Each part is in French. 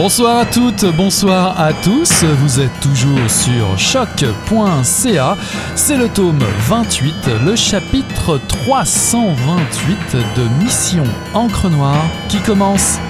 Bonsoir à toutes, bonsoir à tous. Vous êtes toujours sur choc.ca. C'est le tome 28, le chapitre 328 de Mission Encre Noire qui commence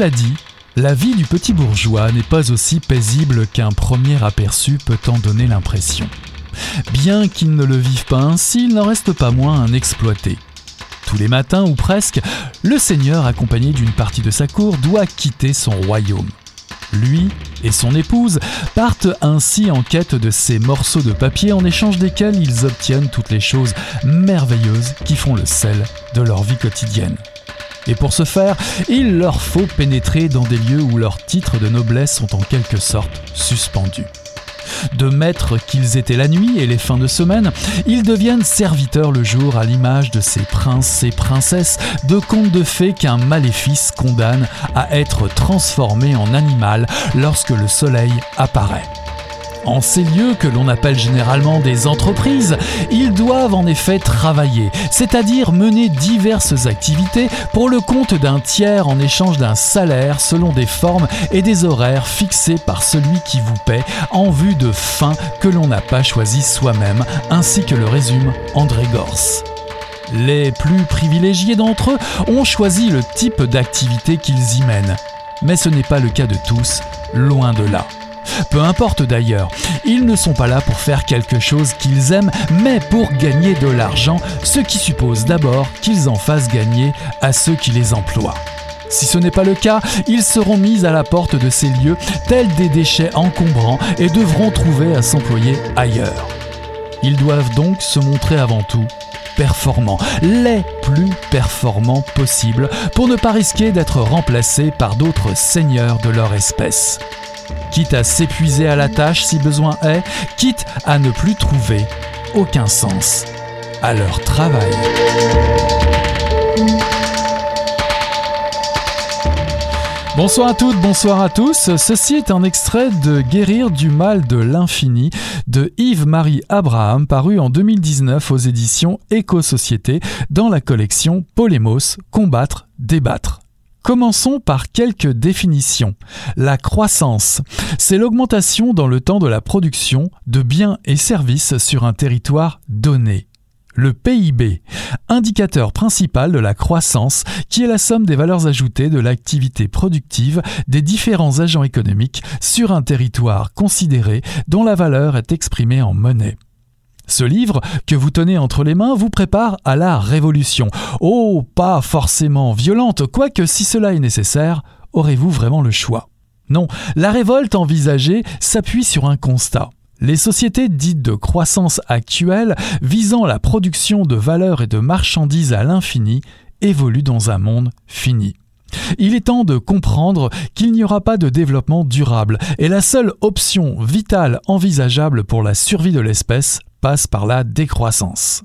Cela dit, la vie du petit bourgeois n'est pas aussi paisible qu'un premier aperçu peut en donner l'impression. Bien qu'il ne le vive pas ainsi, il n'en reste pas moins un exploité. Tous les matins, ou presque, le seigneur, accompagné d'une partie de sa cour, doit quitter son royaume. Lui et son épouse partent ainsi en quête de ces morceaux de papier en échange desquels ils obtiennent toutes les choses merveilleuses qui font le sel de leur vie quotidienne. Et pour ce faire, il leur faut pénétrer dans des lieux où leurs titres de noblesse sont en quelque sorte suspendus. De maîtres qu'ils étaient la nuit et les fins de semaine, ils deviennent serviteurs le jour à l'image de ces princes et princesses de contes de fées qu'un maléfice condamne à être transformés en animal lorsque le soleil apparaît. En ces lieux que l'on appelle généralement des entreprises, ils doivent en effet travailler, c'est-à-dire mener diverses activités pour le compte d'un tiers en échange d'un salaire selon des formes et des horaires fixés par celui qui vous paie en vue de fins que l'on n'a pas choisies soi-même, ainsi que le résume André Gors. Les plus privilégiés d'entre eux ont choisi le type d'activité qu'ils y mènent. Mais ce n'est pas le cas de tous, loin de là. Peu importe d'ailleurs, ils ne sont pas là pour faire quelque chose qu'ils aiment, mais pour gagner de l'argent, ce qui suppose d'abord qu'ils en fassent gagner à ceux qui les emploient. Si ce n'est pas le cas, ils seront mis à la porte de ces lieux tels des déchets encombrants et devront trouver à s'employer ailleurs. Ils doivent donc se montrer avant tout performants, les plus performants possibles, pour ne pas risquer d'être remplacés par d'autres seigneurs de leur espèce quitte à s'épuiser à la tâche si besoin est, quitte à ne plus trouver aucun sens à leur travail. Bonsoir à toutes, bonsoir à tous. Ceci est un extrait de Guérir du mal de l'infini de Yves-Marie Abraham paru en 2019 aux éditions Éco-Société dans la collection Polémos Combattre, débattre. Commençons par quelques définitions. La croissance, c'est l'augmentation dans le temps de la production de biens et services sur un territoire donné. Le PIB, indicateur principal de la croissance, qui est la somme des valeurs ajoutées de l'activité productive des différents agents économiques sur un territoire considéré dont la valeur est exprimée en monnaie. Ce livre que vous tenez entre les mains vous prépare à la révolution. Oh, pas forcément violente, quoique si cela est nécessaire, aurez-vous vraiment le choix? Non, la révolte envisagée s'appuie sur un constat. Les sociétés dites de croissance actuelles, visant la production de valeurs et de marchandises à l'infini, évoluent dans un monde fini. Il est temps de comprendre qu'il n'y aura pas de développement durable et la seule option vitale envisageable pour la survie de l'espèce passe par la décroissance.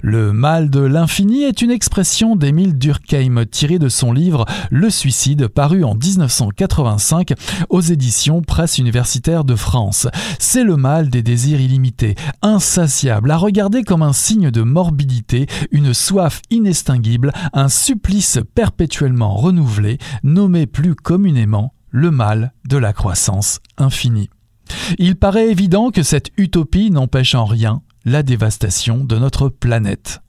Le mal de l'infini est une expression d'Émile Durkheim tirée de son livre Le suicide paru en 1985 aux éditions Presse universitaire de France. C'est le mal des désirs illimités, insatiable, à regarder comme un signe de morbidité, une soif inextinguible, un supplice perpétuellement renouvelé, nommé plus communément le mal de la croissance infinie. Il paraît évident que cette utopie n'empêche en rien la dévastation de notre planète.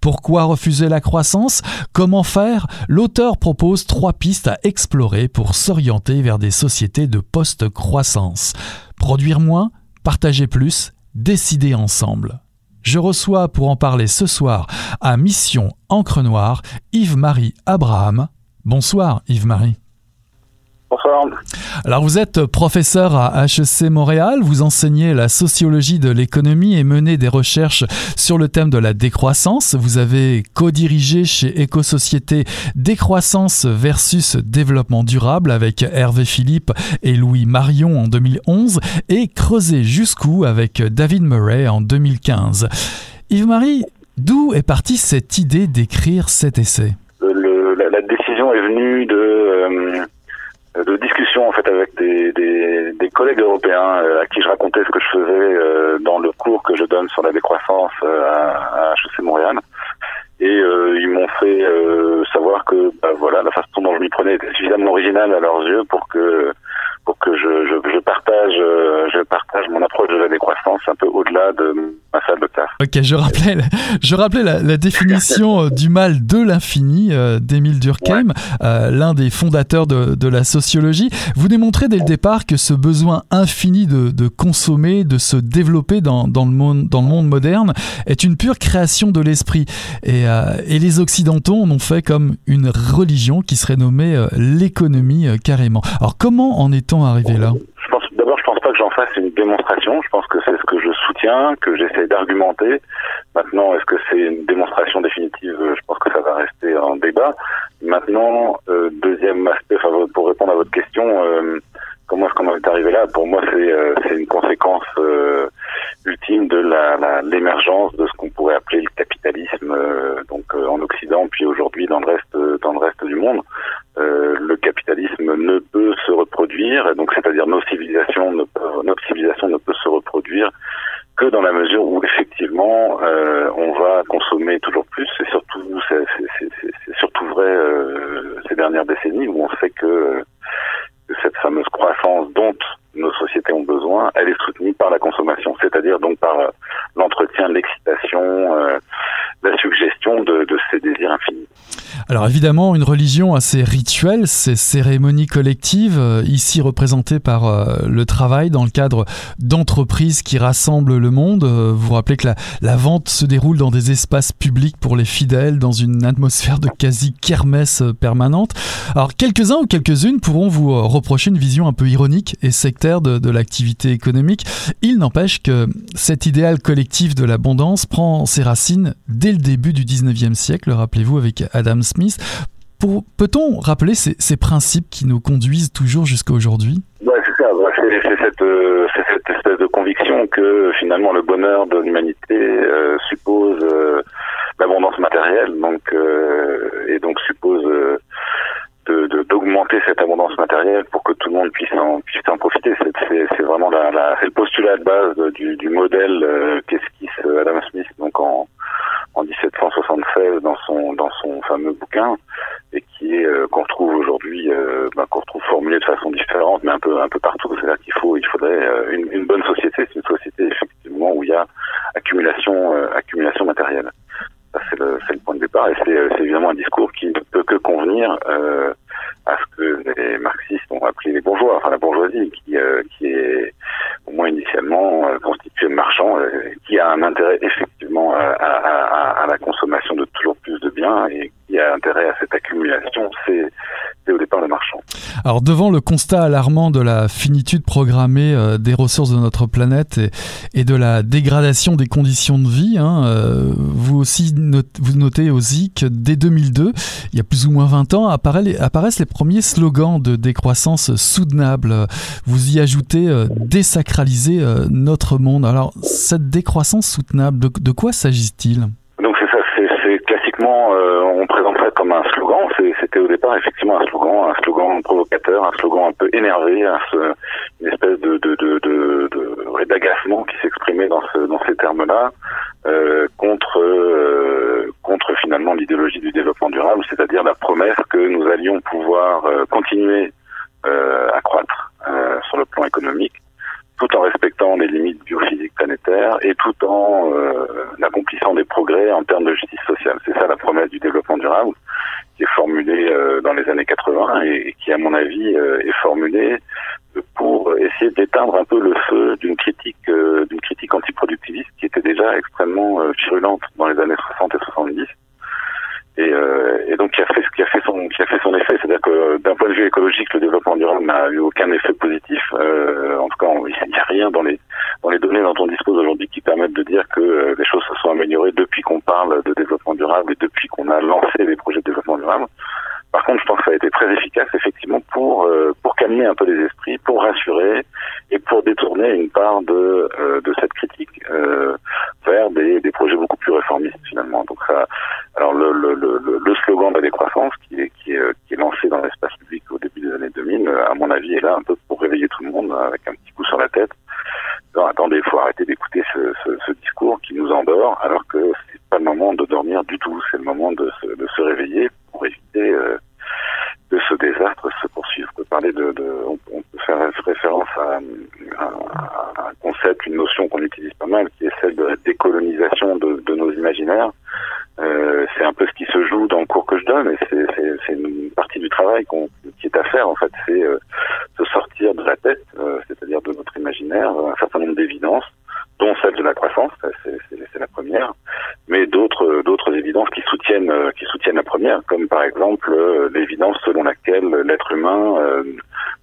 Pourquoi refuser la croissance? Comment faire? L'auteur propose trois pistes à explorer pour s'orienter vers des sociétés de post-croissance. Produire moins, partager plus, décider ensemble. Je reçois pour en parler ce soir à Mission Encre Noire Yves-Marie Abraham. Bonsoir Yves-Marie. Bonsoir. Alors vous êtes professeur à HEC Montréal, vous enseignez la sociologie de l'économie et menez des recherches sur le thème de la décroissance. Vous avez co-dirigé chez Éco-Société Décroissance versus développement durable avec Hervé Philippe et Louis Marion en 2011 et Creusé jusqu'où avec David Murray en 2015. Yves-Marie, d'où est partie cette idée d'écrire cet essai? La, décision est venue de... Euh, de discussions en fait avec des, des, des collègues européens euh, à qui je racontais ce que je faisais euh, dans le cours que je donne sur la décroissance euh, à, à HEC Montréal. Et ils m'ont fait savoir que bah, voilà la façon dont je m'y prenais était suffisamment originale à leurs yeux pour que pour que je, je, je partage je partage mon approche de la décroissance un peu au-delà de Ok, je rappelais, je rappelais la, définition euh, du mal de l'infini euh, d'Émile Durkheim, euh, l'un des fondateurs de, la sociologie. Vous démontrez dès le départ que ce besoin infini de, consommer, de se développer dans, le monde, dans le monde moderne, est une pure création de l'esprit. Et, et, les Occidentaux en ont fait comme une religion qui serait nommée l'économie carrément. Alors comment en est-on arrivé là fasse une démonstration. Je pense que c'est ce que je soutiens, que j'essaie d'argumenter. Maintenant, est-ce que c'est une démonstration définitive? Je pense que ça va rester en débat. Maintenant, euh, deuxième aspect, pour répondre à votre question, euh, comment est-ce qu'on est arrivé là? Pour moi, c'est euh, une conséquence ultime de l'émergence de ce qu'on pourrait appeler le capitalisme, donc en Occident, puis aujourd'hui dans le reste dans le reste du monde. Le capitalisme ne peut se reproduire, donc c'est-à-dire nos civilisations, ne notre civilisation ne peut se reproduire que dans la mesure où effectivement on va consommer toujours plus, et surtout c'est surtout vrai ces dernières décennies où on sait que cette fameuse croissance dont nos sociétés ont besoin, elle est soutenue par la consommation, c'est-à-dire donc par euh, l'entretien, l'excitation, euh, la suggestion de, ces désirs infinis. Alors évidemment, une religion assez rituelle, ces cérémonies collectives, euh, ici représentées par le travail dans le cadre d'entreprises qui rassemblent le monde. vous vous rappelez que la, vente se déroule dans des espaces publics pour les fidèles, dans une atmosphère de quasi-kermesse permanente. Alors quelques-uns ou quelques-unes pourront vous reprocher une vision un peu ironique et sectaire de, l'activité économique. Il n'empêche que cet idéal collectif de l'abondance prend ses racines dès le début du 19e siècle, rappelez-vous, avec Adam Smith. Peut-on rappeler ces, principes qui nous conduisent toujours jusqu'à aujourd'hui? C'est ça. C'est cette, espèce de conviction que finalement le bonheur de l'humanité euh, suppose euh, l'abondance matérielle, donc euh, et donc suppose d'augmenter cette abondance matérielle pour que tout le monde puisse en, profiter. C'est vraiment le postulat de base du, du modèle euh, qu'esquisse Adam Smith donc en, en 1776 dans son dans son fameux bouquin et qui est euh, qu'on retrouve aujourd'hui euh, bah, qu'on retrouve formulé de façon différente mais un peu un peu partout. C'est-à-dire qu'il faut il faudrait euh, une, bonne société. C'est une société effectivement où il y a accumulation accumulation matérielle. C'est le, le, point de départ. Et c'est évidemment un discours qui ne peut que convenir à ce que les marxistes ont appelé les bourgeois, enfin la bourgeoisie, qui, qui est moins initialement euh, constituée de marchands, qui a un intérêt effectivement à, à, à, la consommation de toujours plus de biens et qui a intérêt à cette accumulation, c'est au départ le marchand. Alors devant le constat alarmant de la finitude programmée euh, des ressources de notre planète et, de la dégradation des conditions de vie, hein, euh, vous aussi vous notez aussi que dès 2002, il y a plus ou moins 20 ans, apparaissent les premiers slogans de décroissance soutenable. Vous y ajoutez euh, désacraliser notre monde. Alors cette décroissance soutenable, de quoi s'agit-il euh, on présente ça comme un slogan. C'était au départ effectivement un slogan, un slogan provocateur, un slogan un peu énervé, une espèce de, de, de, de, d'agacement qui s'exprimait dans, ce, dans ces termes-là euh, contre euh, contre finalement l'idéologie du développement durable, c'est-à-dire la promesse que nous allions pouvoir continuer à croître sur le plan économique tout en respectant les limites biophysiques planétaires et tout en euh, accomplissant des progrès en termes de justice sociale. C'est ça la promesse du développement durable qui est formulée euh, dans les années 80 et, qui, à mon avis, euh, est formulée pour essayer d'éteindre un peu le feu d'une critique d'une critique antiproductiviste qui était déjà extrêmement virulente dans les années 60 et 70 et, et, donc qui a fait qui a fait son qui a fait son effet c'est-à-dire que d'un point de vue écologique le développement durable n'a eu aucun effet positif. en tout cas, il n'y a rien dans les dans les données dont on dispose aujourd'hui qui permettent de dire que les choses se sont améliorées depuis qu'on parle de développement durable et depuis qu'on a lancé des projets de développement durable. Par contre, je pense que ça a été très efficace, effectivement, pour euh, pour calmer un peu les esprits, pour rassurer et pour détourner une part de euh, de cette critique euh, vers des, des projets beaucoup plus réformistes finalement. Donc ça, alors le le, le, le slogan de la décroissance qui est qui est qui est lancé dans l'espace public au début des années 2000, à mon avis, est là un peu pour réveiller tout le monde avec un petit coup sur la tête. Non, attendez, il faut arrêter d'écouter ce, discours qui nous endort, alors que c'est pas le moment de dormir du tout. C'est le moment de se, réveiller pour éviter euh, que ce désastre se poursuive. On peut parler de, de on, peut faire référence à, un concept, une notion qu'on utilise pas mal, qui est celle de la décolonisation de, nos imaginaires. Euh, c'est un peu ce qui se joue dans le cours que je donne, et c'est une partie du travail qui est à faire en fait, c'est euh, se sortir de la tête, euh, c'est-à-dire de notre imaginaire, un certain nombre d'évidences dont celle de la croissance, c'est la première, mais d'autres d'autres évidences qui soutiennent euh, qui soutiennent la première, comme par exemple euh, l'évidence selon laquelle l'être humain euh,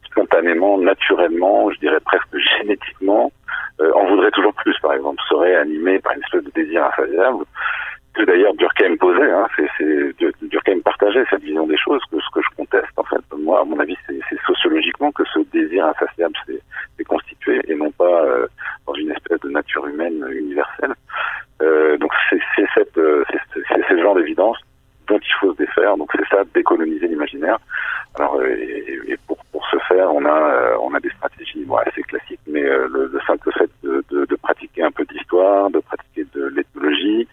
spontanément, naturellement, je dirais presque génétiquement, en voudrait toujours plus, par exemple, serait animé par une espèce de désir insatiable que d'ailleurs Durkheim posait. Hein, c'est Durkheim partageait cette vision des choses, que ce que je conteste en fait. Moi, à mon avis, c'est sociologiquement que ce désir insatiable s'est constitué et non pas euh, dans une espèce de nature humaine universelle. Euh, donc c'est cette, euh, c'est ce genre d'évidence dont il faut se défaire. Donc c'est ça, décoloniser l'imaginaire. Alors et, et pour, pour ce faire, on a on a des stratégies bon, assez classiques, mais le, le, simple fait de, de, de pratiquer un peu d'histoire, de pratiquer de l'ethnologie,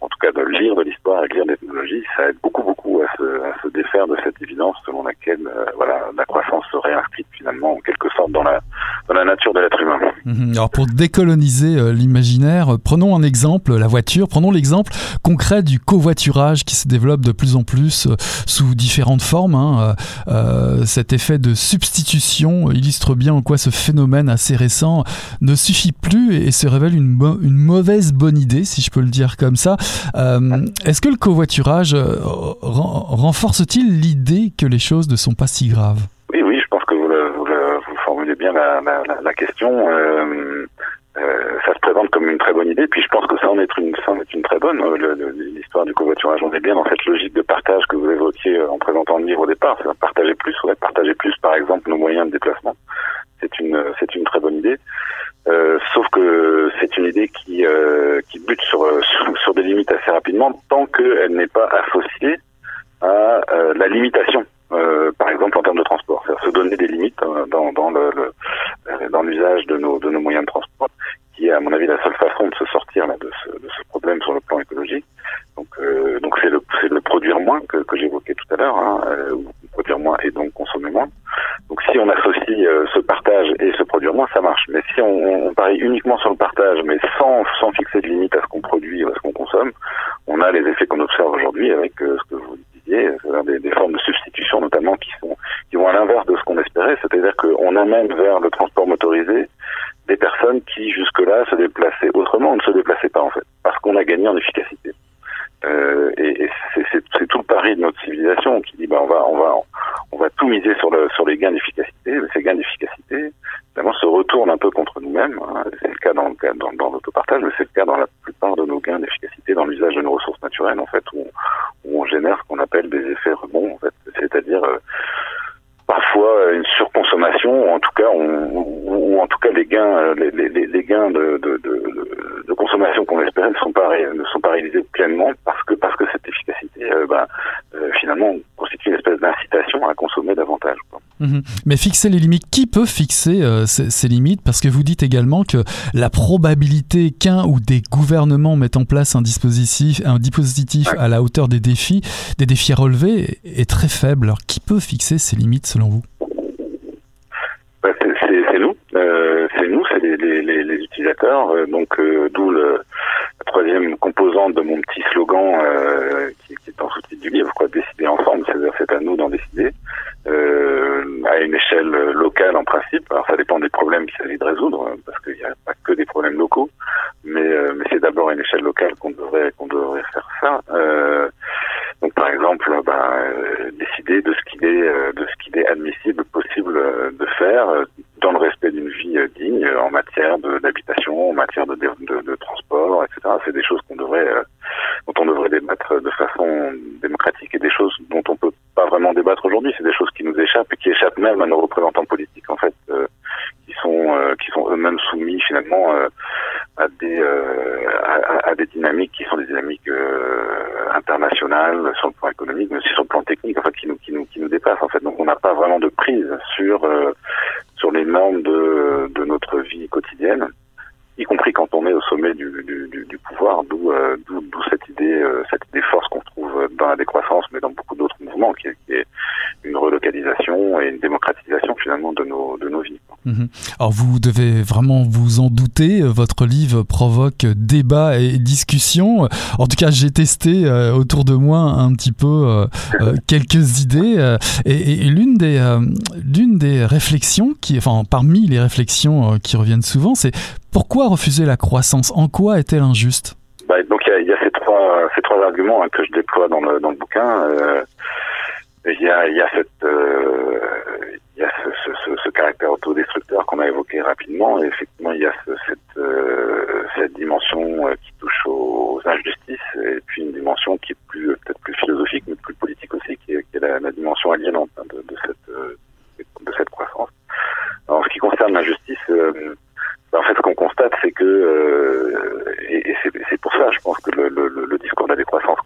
en tout cas de lire de l'histoire et de lire de l'ethnologie, ça aide beaucoup beaucoup à se, à se défaire de cette évidence selon laquelle euh, voilà la croissance serait inscrite finalement en quelque sorte dans la dans la nature de l'être humain. Mhm. Alors pour décoloniser euh, l'imaginaire, prenons un exemple, la voiture. Prenons l'exemple concret du covoiturage qui se développe de plus en plus euh, sous différentes formes. Hein. Euh, cet effet de substitution illustre bien en quoi ce phénomène assez récent ne suffit plus et se révèle une, mauvaise bonne idée, si je peux le dire comme ça. Est-ce que le covoiturage renforce-t-il l'idée que les choses ne sont pas si graves? Oui, oui, je pense que vous, le, vous, le, vous formulez bien la, question ça se présente comme une très bonne idée, puis je pense que ça en est une, ça en est une très bonne. L'histoire du covoiturage, on est bien dans cette logique de partage que vous évoquiez en présentant le livre au départ. C'est partager plus, ouais, partager plus, par exemple, nos moyens de déplacement. C'est une, c'est une très bonne idée. Euh, sauf que c'est une idée qui, euh, qui bute sur, sur, sur, des limites rapidement tant qu'elle n'est pas associée à euh, la limitation, euh, par exemple en termes de transport. C'est-à-dire se donner des limites dans, dans, dans l'usage de nos, de nos moyens de transport, qui est à mon avis la seule façon de se sortir de, ce, problème sur le plan écologique. Donc euh, donc c'est le, le produire moins que, que j'évoquais tout à l'heure, hein, produire moins et donc consommer moins. Donc si on associe euh, ce partage et ce produire moins, ça marche. Mais si on, on parie uniquement sur le partage, mais sans, sans fixer de limite à ce qu'on produit ou à ce qu'on consomme, on a les effets qu'on observe aujourd'hui avec euh, ce que vous disiez, c'est-à-dire des, des, formes de substitution notamment qui sont qui vont à l'inverse de ce qu'on espérait, c'est-à-dire qu'on amène vers le transport motorisé des personnes qui jusque-là se déplaçaient autrement, on ne se déplaçaient pas en fait, parce qu'on a gagné en efficacité. Euh, et, et c'est tout le pari de notre civilisation qui dit bah on va on va va tout miser sur le sur les gains d'efficacité. Mais ces gains d'efficacité, évidemment, se retournent un peu contre nous-mêmes. Hein. C'est le cas dans l'autopartage, mais c'est le cas dans la plupart de nos gains d'efficacité dans l'usage de nos ressources naturelles en fait, où, on génère ce qu'on appelle des effets rebonds en fait, c'est-à-dire euh, parfois une surconsommation, ou en tout cas, on, en tout cas les gains, les, les, gains de, consommation qu'on espérait ne sont pas réalisés pleinement parce que parce que cette efficacité, euh, euh, finalement, une espèce d'incitation à consommer davantage. Mmh. Mais fixer les limites, qui peut fixer euh, ces, ces, limites? Parce que vous dites également que la probabilité qu'un ou des gouvernements mettent en place un dispositif, un dispositif ouais. à la hauteur des défis, des défis à relever, est très faible. Alors qui peut fixer ces limites selon vous? Bah, C'est nous, euh, c'est nous, c'est les, les, les, utilisateurs. Euh, donc d'où le la troisième composante de mon petit slogan qui, est en sous-titre du livre, quoi, décider ensemble, c'est-à-dire c'est à nous d'en décider, euh, à une échelle locale en principe. Alors ça dépend des problèmes qu'il s'agit de résoudre, parce qu'il n'y a pas que des problèmes locaux, mais, euh, c'est d'abord à une échelle locale qu'on devrait qu'on devrait faire ça. Euh, Alors vous devez vraiment vous en douter, euh, votre livre provoque débat et discussion. En tout cas, j'ai testé euh, autour de moi un petit peu euh, quelques idées et, et l'une des, des réflexions, qui, enfin parmi les réflexions qui reviennent souvent, c'est pourquoi refuser la croissance? En quoi est-elle injuste? décroissance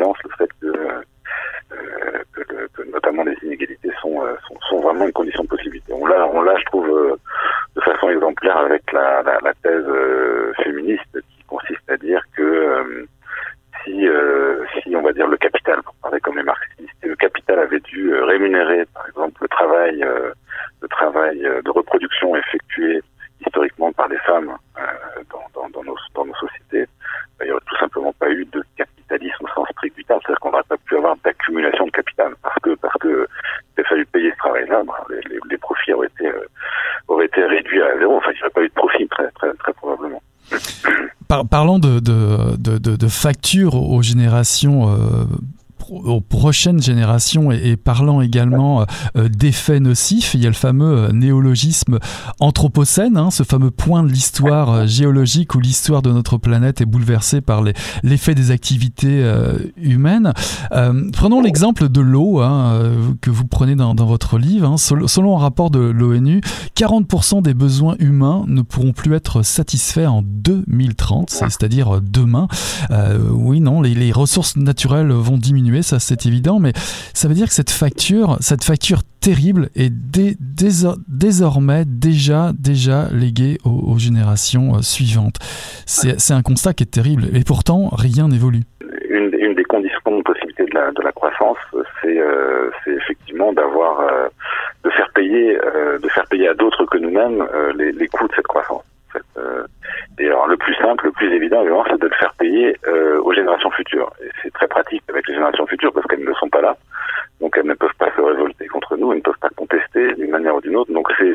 évidence le fait facture aux générations euh, aux prochaines générations et, parlant également euh, d'effets nocifs, il y a le fameux euh, néologisme anthropocène, hein, ce fameux point de l'histoire géologique où l'histoire de notre planète est bouleversée par l'effet des activités humaines. Prenons l'exemple de l'eau hein, que vous prenez dans, votre livre. Hein. Selon un rapport de l'ONU, 40% des besoins humains ne pourront plus être satisfaits en 2030, ah. c'est-à-dire euh, demain. Euh, oui, non, les, les, ressources naturelles vont diminuer, ça c'est évident, mais ça veut dire que cette facture, cette facture terrible est désormais déjà, déjà léguée aux, aux générations euh, suivantes. C'est un constat qui est terrible, et pourtant rien n'évolue. Une, une, des conditions de possibilité de la, de la croissance, c'est euh, effectivement d'avoir, euh, de faire payer, euh, de faire payer à d'autres que nous-mêmes les, les coûts de cette croissance et alors le plus simple, le plus évident, évidemment, c'est de le faire payer aux générations futures. Et c'est très pratique avec les générations futures parce qu'elles ne sont pas là. Donc elles ne peuvent pas se révolter contre nous, elles ne peuvent pas contester d'une manière ou d'une autre. Donc c'est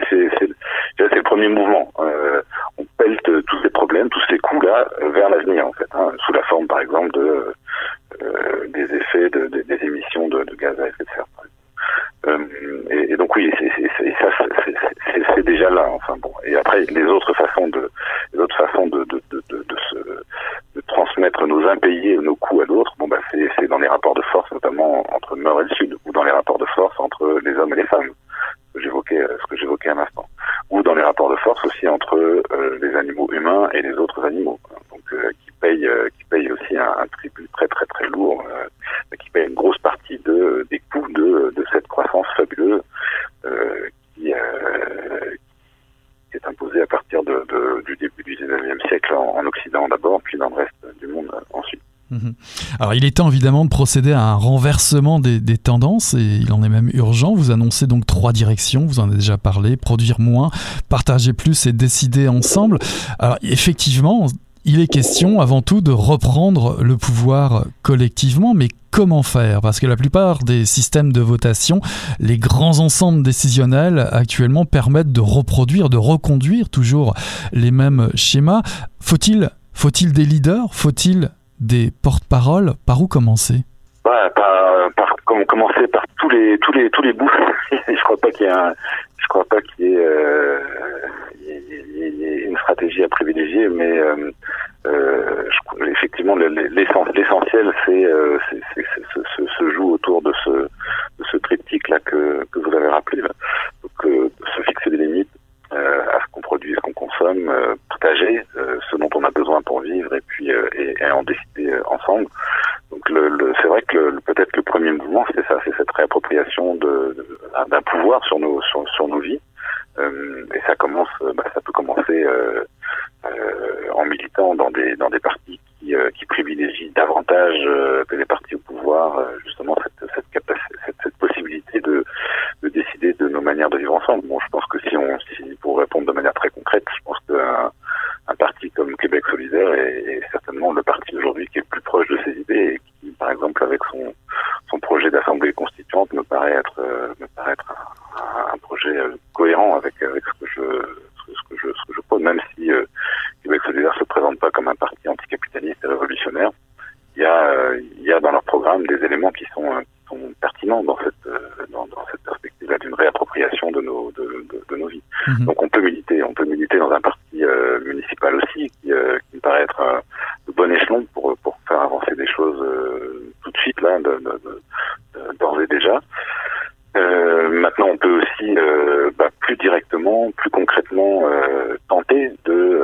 le premier mouvement. Euh, on pelte tous ces problèmes, tous ces coûts-là euh, vers l'avenir en fait, hein, sous la forme par exemple de euh, des effets de, des émissions de, de, gaz à effet de serre. Euh, et, et, donc oui, c'est ça, c'est déjà là. Enfin bon. Et après les autres façons de, les autres façons de de, de, de, se, de transmettre nos impayés, nos coûts à d'autres. Bon bah c'est dans les rapports de force, notamment entre le Nord et le Sud, ou dans les rapports de force entre les hommes et les femmes, ce que j'évoquais, ce que j'évoquais un instant, ou dans les rapports de force aussi entre euh, les animaux humains et les autres animaux. Donc euh, qui payent, euh, qui payent aussi un, un, tribut très très très lourd, qui paye une grosse partie de des coûts de de cette croissance fabuleuse qui, qui est imposée à partir de, de, du début du 19e siècle en, en Occident d'abord, puis dans le reste du monde ensuite. Mhm. Il est temps évidemment de procéder à un renversement des, des, tendances et il en est même urgent. Vous annoncez donc trois directions, vous en avez déjà parlé, produire moins, partager plus et décider ensemble. Alors effectivement, il est question avant tout de reprendre le pouvoir collectivement, mais comment faire? Parce que la plupart des systèmes de votation, les grands ensembles décisionnels actuellement permettent de reproduire, de reconduire toujours les mêmes schémas. Faut-il faut-il des leaders? Faut-il des porte-paroles, par où commencer? Ouais, par, par, commencer par tous les tous les tous les bouts. je crois pas qu'il y ait un, je crois pas qu'il y ait, euh, une stratégie à privilégier, mais euh, euh, effectivement l'essentiel c'est euh, se, se, joue autour de ce de ce triptyque là que, que vous avez rappelé, là. donc euh, se fixer des limites, euh, à ce qu'on produit, ce qu'on consomme, euh, partager euh, ce dont on a besoin pour vivre et puis et, et, en décider ensemble. Donc le, le, c'est vrai que peut-être le premier mouvement c'est ça, c'est cette réappropriation d'un pouvoir sur nos sur, nos vies. et ça commence, bah, ça peut commencer en militant dans des dans des partis qui, privilégient davantage que les partis au pouvoir justement cette cette, possibilité de de décider de nos manières de vivre ensemble. Bon, je pense que si on, si, pour répondre de manière très concrète, je pense qu'un un parti comme Québec solidaire est, certainement le parti aujourd'hui qui est le plus proche de ces idées exemple, avec son, projet d'assemblée constituante, me paraît être, me paraît être un projet cohérent avec, avec ce que je, ce que je, ce que je prône, même si euh, Québec solidaire se présente pas comme un parti anticapitaliste et révolutionnaire. Il y a, euh, il y a dans leur programme des éléments qui sont, qui sont pertinents dans cette, dans, dans cette perspective-là d'une réappropriation de nos, de, de, de nos vies. Mmh. Donc on peut militer, on peut militer dans un parti euh, municipal aussi, qui, euh, qui, me paraît être un, le bon échelon pour, pour faire avancer des choses euh, tout de suite, là, d'ores et déjà. maintenant, on peut aussi, bah, plus directement, plus concrètement, tenter de,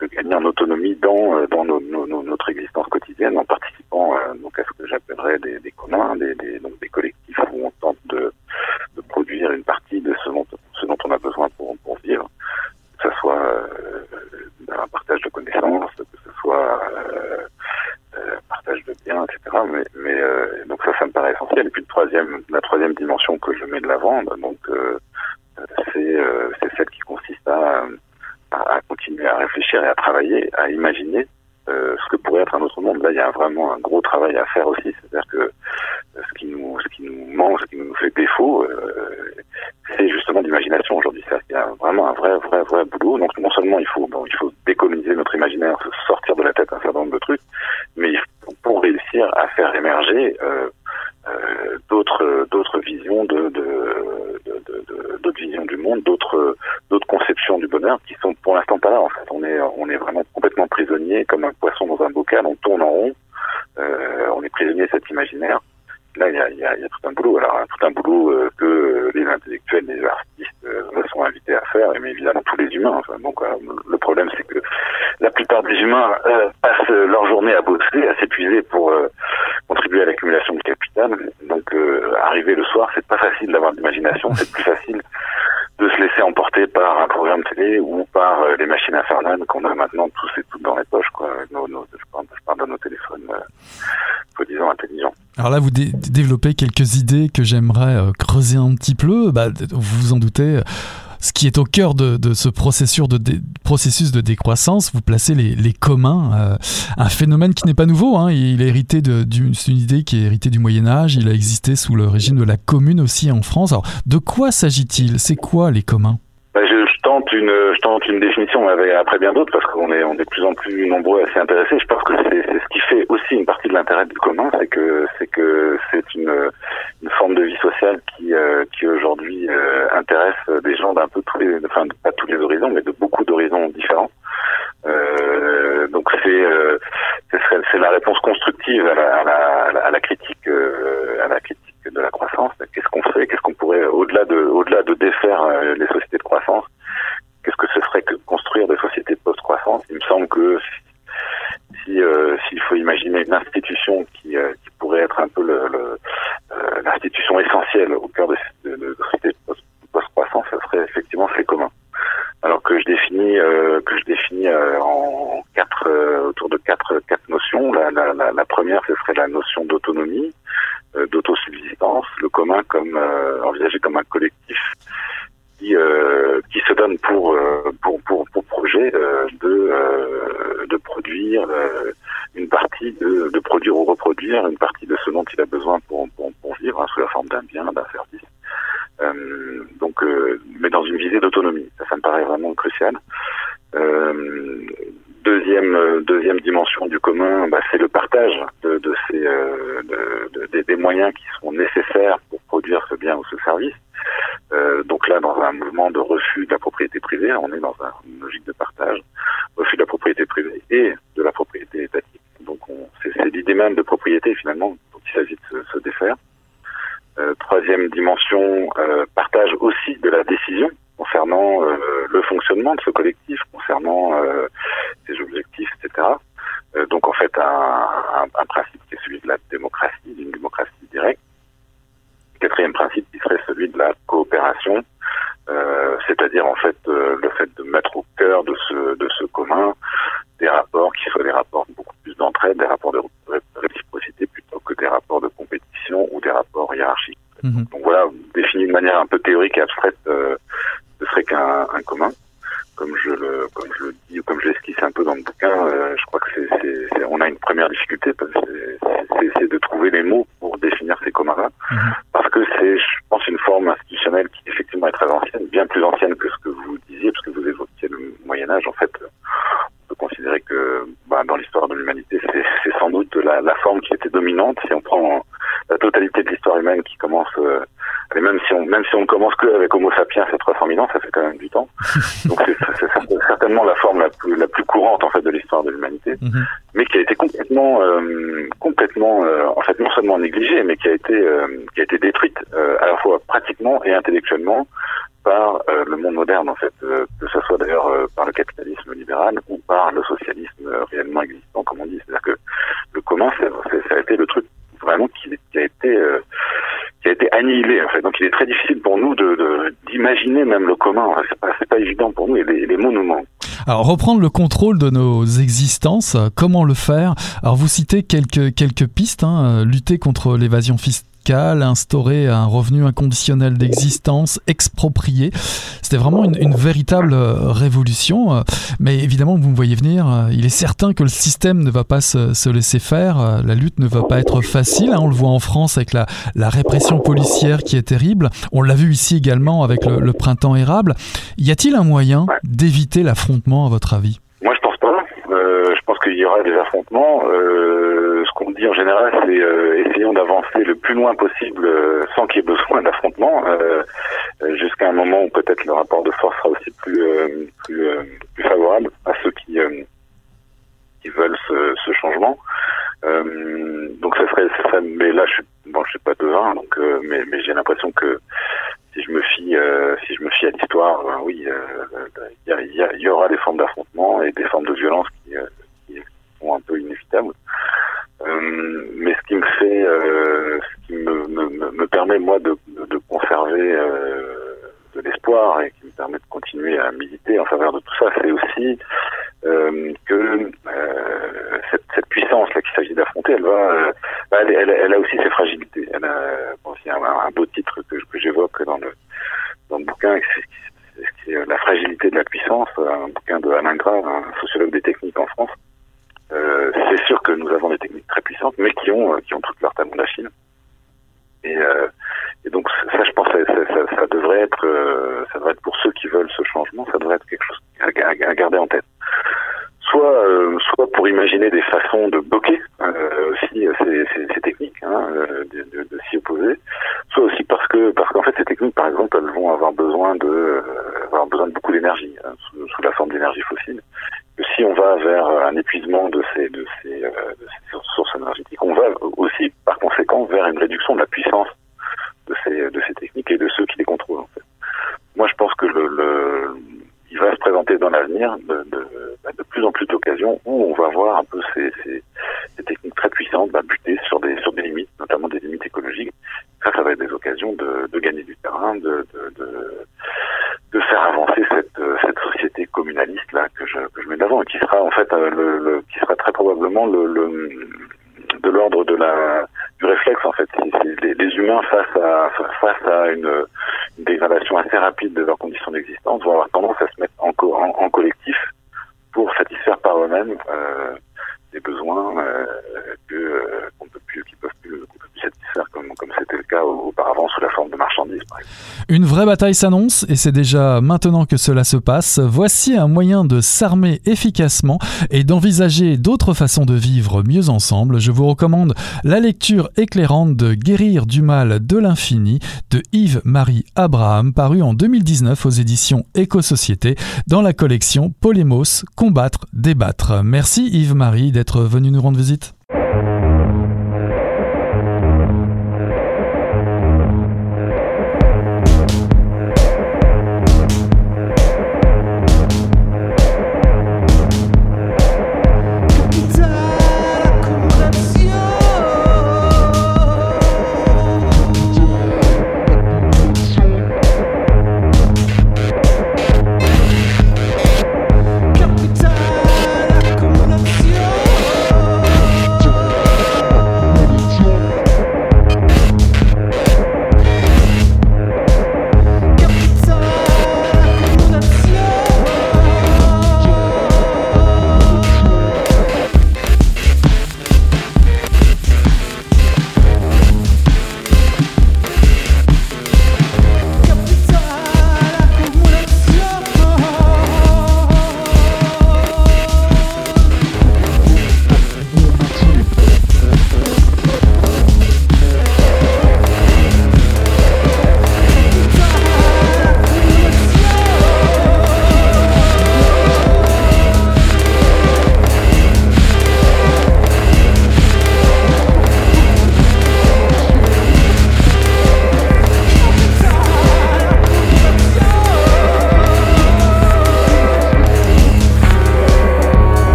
de gagner en autonomie dans, dans nos, nos, notre existence quotidienne en participant donc à ce que j'appellerais des, des communs, des, des, donc des collectifs où on tente de, de produire une partie de ce dont, ce dont on a besoin pour, pour vivre, que ce soit euh, un partage de connaissances, que ce soit euh, euh, partage de biens, etc. Mais, mais euh, donc ça, ça me paraît essentiel. Et puis le troisième, la troisième dimension que je mets de l'avant, donc euh, c'est c'est celle qui consiste à, à, à continuer à réfléchir et à travailler, à imaginer euh, ce que pourrait être un autre monde. Là, il y a vraiment un gros travail à faire aussi. C'est-à-dire que ce qui nous, ce qui nous manque, ce qui nous fait défaut, euh, c'est justement l'imagination aujourd'hui. C'est-à-dire qu'il y a vraiment un vrai, vrai, vrai boulot. Donc non seulement il faut, bon, il faut décoloniser notre imaginaire, sortir de la tête un certain nombre de trucs, mais pour réussir à faire émerger euh, euh, d'autres d'autres visions de, de, d'autres visions du monde, d'autres d'autres conceptions du bonheur qui sont pour l'instant pas là. En fait, on est on est vraiment complètement prisonnier comme un poisson dans un bocal. On tourne en rond. Euh, on est prisonnier de cet imaginaire. Là, il y a, y, a, y a, tout un boulot. Alors, tout un boulot euh, que les intellectuels, les artistes euh, sont invités à faire, mais évidemment tous les humains. Enfin, donc, le problème, c'est que la plupart des humains passent leur journée à bosser, à s'épuiser pour contribuer à l'accumulation de capital. Donc, arriver le soir, c'est pas facile d'avoir de l'imagination. C'est plus facile de se laisser emporter par un programme télé ou par les machines infernales qu'on a maintenant tous et toutes dans les poches. Quoi. Nos, nos, je, parle, je parle de nos téléphones comme soi-disant intelligents. Alors là, vous développez quelques idées que j'aimerais creuser un petit peu. Bah, vous vous en doutez ce qui est au cœur de, ce processus de, de décroissance, vous placez les, communs, euh, un phénomène qui n'est pas nouveau. Hein. il est hérité d'une idée qui est héritée du Moyen Âge. Il a existé sous le régime de la commune aussi en France. Alors, de quoi s'agit-il? C'est quoi les communs? Bah, tente une, je tente une définition après bien d'autres parce qu'on est, de plus en plus nombreux à s'y intéresser. Je pense que c'est ce qui fait aussi une partie de l'intérêt du commun, c'est que c'est c'est une, euh, en fait non seulement négligée, mais qui a été euh, qui a été détruite à la fois pratiquement et intellectuellement par le monde moderne en fait, que ce soit d'ailleurs par le capitalisme libéral ou par le socialisme réellement existant, comme on dit. C'est-à-dire que le commun, ça a été le truc vraiment qui, qui a été qui a été annihilé en fait. Donc il est très difficile pour nous de d'imaginer même le commun. C'est pas, pas évident pour nous et les, les mots nous manquent. Alors reprendre le contrôle de nos existences, comment le faire? Alors vous citez quelques quelques pistes, hein, lutter contre l'évasion fiscale instaurer un revenu inconditionnel d'existence, C'était vraiment une, véritable euh, révolution. Euh, mais évidemment, vous me voyez venir, euh, il est certain que le système ne va pas se, laisser faire. La lutte ne va pas être facile. Hein. On le voit en France avec la, répression policière qui est terrible. On l'a vu ici également avec le, printemps érable. Y a-t-il un moyen d'éviter l'affrontement, à votre avis? Moi, je pense pas. je pense qu'il y aura des affrontements dit en général, c'est euh, essayons d'avancer le plus loin possible euh, sans qu'il y ait besoin d'affrontement, euh, jusqu'à un moment où peut-être le rapport de force sera aussi plus plus, plus, favorable à ceux qui qui veulent ce, ce changement. donc ça serait, ça mais là je suis bon, je suis pas devin, donc mais, mais j'ai l'impression que si je me fie si je me fie à l'histoire, ben oui, il y, aura des formes d'affrontement et des formes de violence qui, qui sont un peu inévitables. Euh, mais ce qui me fait, euh, ce qui me, me, me, permet moi de, de conserver euh, de l'espoir et qui me permet de continuer à militer en faveur de tout ça, c'est aussi euh, que euh, cette, cette puissance là qu'il s'agit d'affronter, elle va, elle, elle, elle, a aussi ses fragilités. vraie bataille s'annonce et c'est déjà maintenant que cela se passe. Voici un moyen de s'armer efficacement et d'envisager d'autres façons de vivre mieux ensemble. Je vous recommande la lecture éclairante de Guérir du mal de l'infini de Yves-Marie Abraham, paru en 2019 aux éditions Éco-Société dans la collection Polémos Combattre, débattre. Merci Yves-Marie d'être venu nous rendre visite.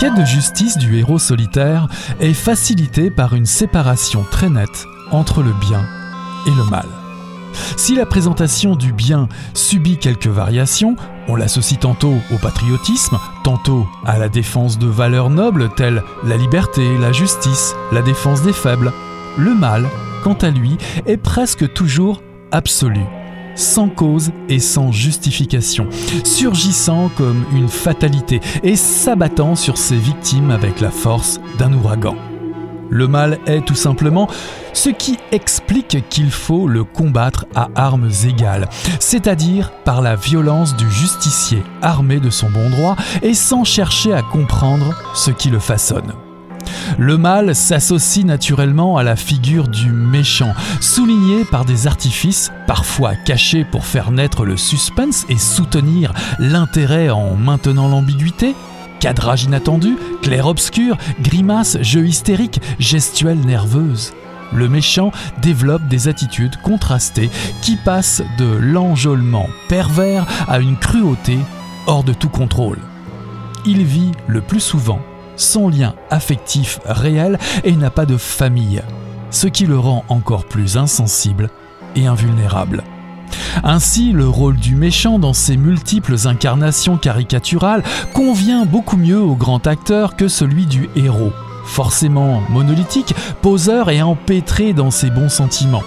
La quête de justice du héros solitaire est facilitée par une séparation très nette entre le bien et le mal. Si la présentation du bien subit quelques variations, on l'associe tantôt au patriotisme, tantôt à la défense de valeurs nobles telles la liberté, la justice, la défense des faibles, le mal, quant à lui, est presque toujours absolu sans cause et sans justification, surgissant comme une fatalité et s'abattant sur ses victimes avec la force d'un ouragan. Le mal est tout simplement ce qui explique qu'il faut le combattre à armes égales, c'est-à-dire par la violence du justicier armé de son bon droit et sans chercher à comprendre ce qui le façonne. Le mal s'associe naturellement à la figure du méchant, souligné par des artifices parfois cachés pour faire naître le suspense et soutenir l'intérêt en maintenant l'ambiguïté, cadrage inattendu, clair-obscur, grimace, jeu hystérique, gestuelle nerveuse. Le méchant développe des attitudes contrastées qui passent de l'enjôlement pervers à une cruauté hors de tout contrôle. Il vit le plus souvent sans lien affectif réel et n'a pas de famille, ce qui le rend encore plus insensible et invulnérable. Ainsi, le rôle du méchant dans ses multiples incarnations caricaturales convient beaucoup mieux au grand acteur que celui du héros, forcément monolithique, poseur et empêtré dans ses bons sentiments.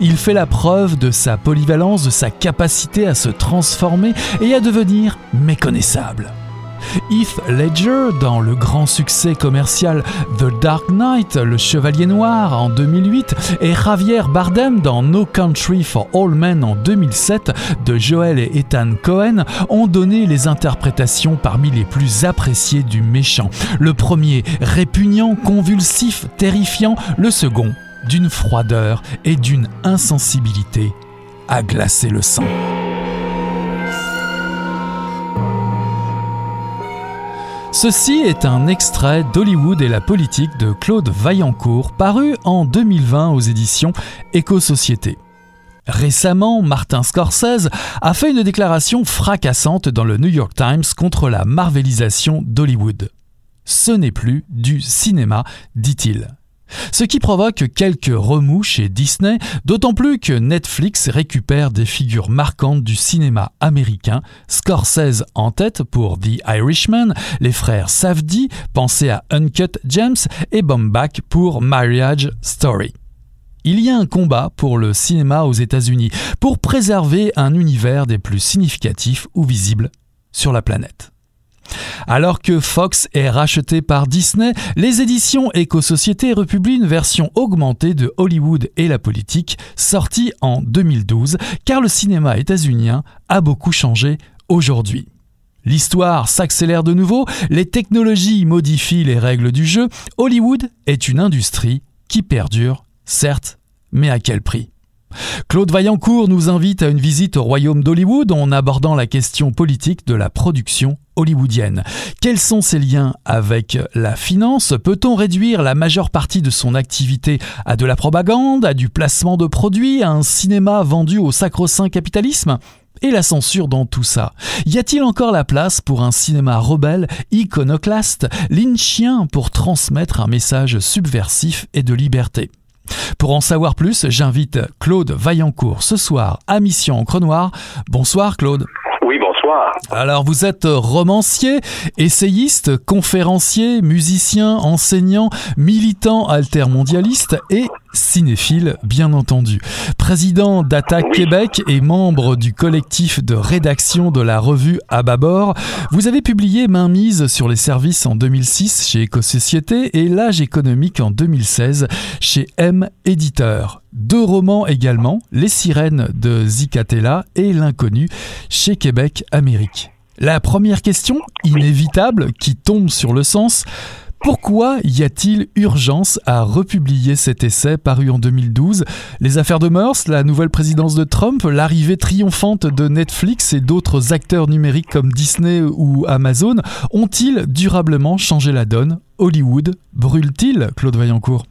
Il fait la preuve de sa polyvalence, de sa capacité à se transformer et à devenir méconnaissable. Heath Ledger dans le grand succès commercial The Dark Knight, Le Chevalier Noir en 2008 et Javier Bardem dans No Country for All Men en 2007 de Joel et Ethan Cohen ont donné les interprétations parmi les plus appréciées du méchant. Le premier répugnant, convulsif, terrifiant, le second d'une froideur et d'une insensibilité à glacer le sang. Ceci est un extrait d'Hollywood et la politique de Claude Vaillancourt, paru en 2020 aux éditions Éco-Société. Récemment, Martin Scorsese a fait une déclaration fracassante dans le New York Times contre la marvelisation d'Hollywood. Ce n'est plus du cinéma, dit-il. Ce qui provoque quelques remous chez Disney, d'autant plus que Netflix récupère des figures marquantes du cinéma américain, Scorsese en tête pour The Irishman, les frères Safdie, pensez à Uncut Gems, et Baumbach pour Marriage Story. Il y a un combat pour le cinéma aux États-Unis, pour préserver un univers des plus significatifs ou visibles sur la planète. Alors que Fox est racheté par Disney, les éditions Éco-Société republient une version augmentée de Hollywood et la politique, sortie en 2012, car le cinéma états-unien a beaucoup changé aujourd'hui. L'histoire s'accélère de nouveau, les technologies modifient les règles du jeu, Hollywood est une industrie qui perdure, certes, mais à quel prix? Claude Vaillancourt nous invite à une visite au royaume d'Hollywood en abordant la question politique de la production hollywoodienne. Quels sont ses liens avec la finance? Peut-on réduire la majeure partie de son activité à de la propagande, à du placement de produits, à un cinéma vendu au sacro-saint capitalisme? Et la censure dans tout ça? Y a-t-il encore la place pour un cinéma rebelle, iconoclaste, lynchien pour transmettre un message subversif et de liberté? Pour en savoir plus, j'invite Claude Vaillancourt ce soir à Mission Encre Noire. Bonsoir Claude. Bonsoir. Alors vous êtes romancier, essayiste, conférencier, musicien, enseignant, militant altermondialiste et cinéphile, bien entendu. Président d'Attaque Québec et membre du collectif de rédaction de la revue Ababor, vous avez publié Mainmise sur les services en 2006 chez Éco-Société et L'âge économique en 2016 chez M Éditeur. Deux romans également, Les sirènes de Zicatella et L'inconnu chez Québec Amérique. La première question, inévitable, qui tombe sur le sens, pourquoi y a-t-il urgence à republier cet essai paru en 2012 Les affaires de mœurs, la nouvelle présidence de Trump, l'arrivée triomphante de Netflix et d'autres acteurs numériques comme Disney ou Amazon ont-ils durablement changé la donne? Hollywood brûle-t-il, Claude Vaillancourt?